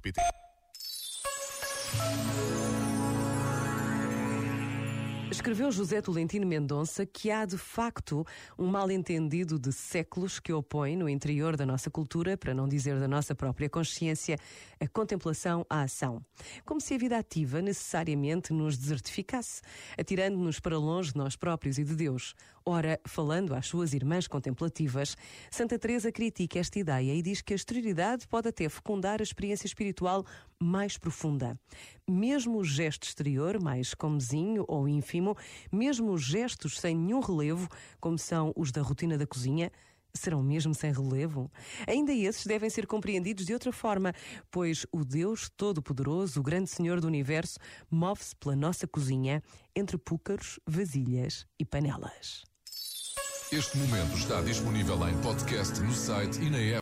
σπίτι. Escreveu José Tolentino Mendonça que há de facto um mal-entendido de séculos que opõe no interior da nossa cultura, para não dizer da nossa própria consciência, a contemplação à ação. Como se a vida ativa necessariamente nos desertificasse, atirando-nos para longe de nós próprios e de Deus. Ora, falando às suas irmãs contemplativas, Santa Teresa critica esta ideia e diz que a exterioridade pode até fecundar a experiência espiritual mais profunda. Mesmo o gesto exterior, mais comezinho ou ínfimo, mesmo os gestos sem nenhum relevo, como são os da rotina da cozinha, serão mesmo sem relevo? Ainda esses devem ser compreendidos de outra forma, pois o Deus Todo-Poderoso, o grande Senhor do Universo, move-se pela nossa cozinha entre púcaros, vasilhas e panelas. Este momento está disponível em podcast no site e na app.